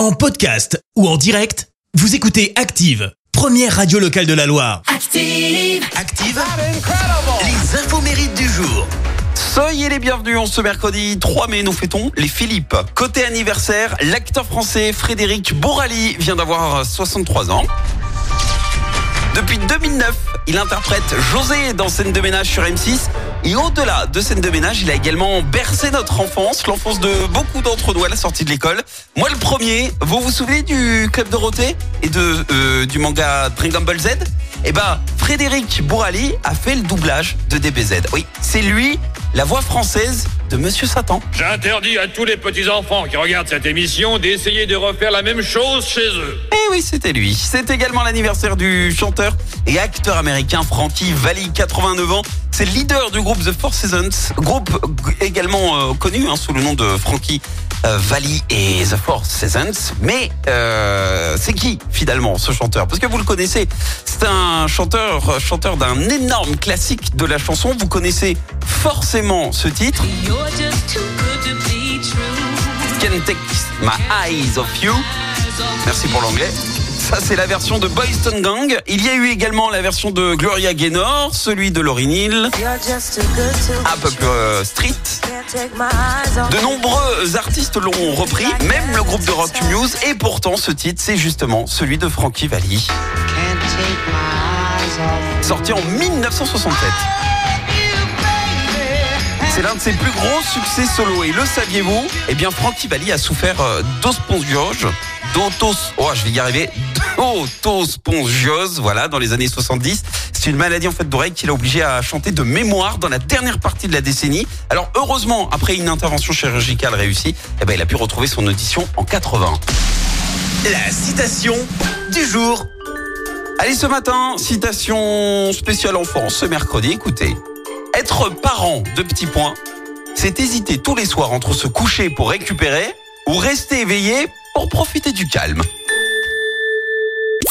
En podcast ou en direct, vous écoutez Active, première radio locale de la Loire. Active. Active, les infos mérites du jour. Soyez les bienvenus en ce mercredi 3 mai, nous fêtons les Philippe. Côté anniversaire, l'acteur français Frédéric Bourali vient d'avoir 63 ans. Depuis 2009, il interprète José dans Scène de ménage sur M6. Et au-delà de Scène de ménage, il a également bercé notre enfance, l'enfance de beaucoup d'entre nous à la sortie de l'école. Moi le premier, vous vous souvenez du Club Dorothée et euh, du manga Dragon Ball Z? Eh ben, Frédéric Bourali a fait le doublage de DBZ. Oui, c'est lui, la voix française de Monsieur Satan. J'interdis à tous les petits-enfants qui regardent cette émission d'essayer de refaire la même chose chez eux. Eh oui, c'était lui. C'est également l'anniversaire du chanteur et acteur américain Frankie Valli, 89 ans. C'est le leader du groupe The Four Seasons, groupe également euh, connu hein, sous le nom de Frankie euh, Valli et The Four Seasons. Mais euh, c'est qui finalement ce chanteur? Parce que vous le connaissez, c'est un chanteur, chanteur d'un énorme classique de la chanson. Vous connaissez forcément ce titre. Can't Take My Eyes Off You. Merci pour l'anglais. Ça, c'est la version de Boys Town Gang. Il y a eu également la version de Gloria Gaynor, celui de Lauryn Hill, Up Up euh, Street. De nombreux artistes l'ont repris, même le groupe de rock Muse. Et pourtant, ce titre, c'est justement celui de Frankie Valli, sorti en 1967. C'est l'un de ses plus gros succès solo. Et le saviez-vous? Eh bien, Frankie Valli a souffert euh, d'ospongiose. D'autos... Oh, je vais y arriver. D'autospongiose, voilà, dans les années 70. C'est une maladie en fait d'oreille qui l'a obligé à chanter de mémoire dans la dernière partie de la décennie. Alors, heureusement, après une intervention chirurgicale réussie, eh ben, il a pu retrouver son audition en 80. La citation du jour. Allez, ce matin, citation spéciale enfance, ce mercredi, écoutez. Être parent de petits points, c'est hésiter tous les soirs entre se coucher pour récupérer ou rester éveillé pour profiter du calme.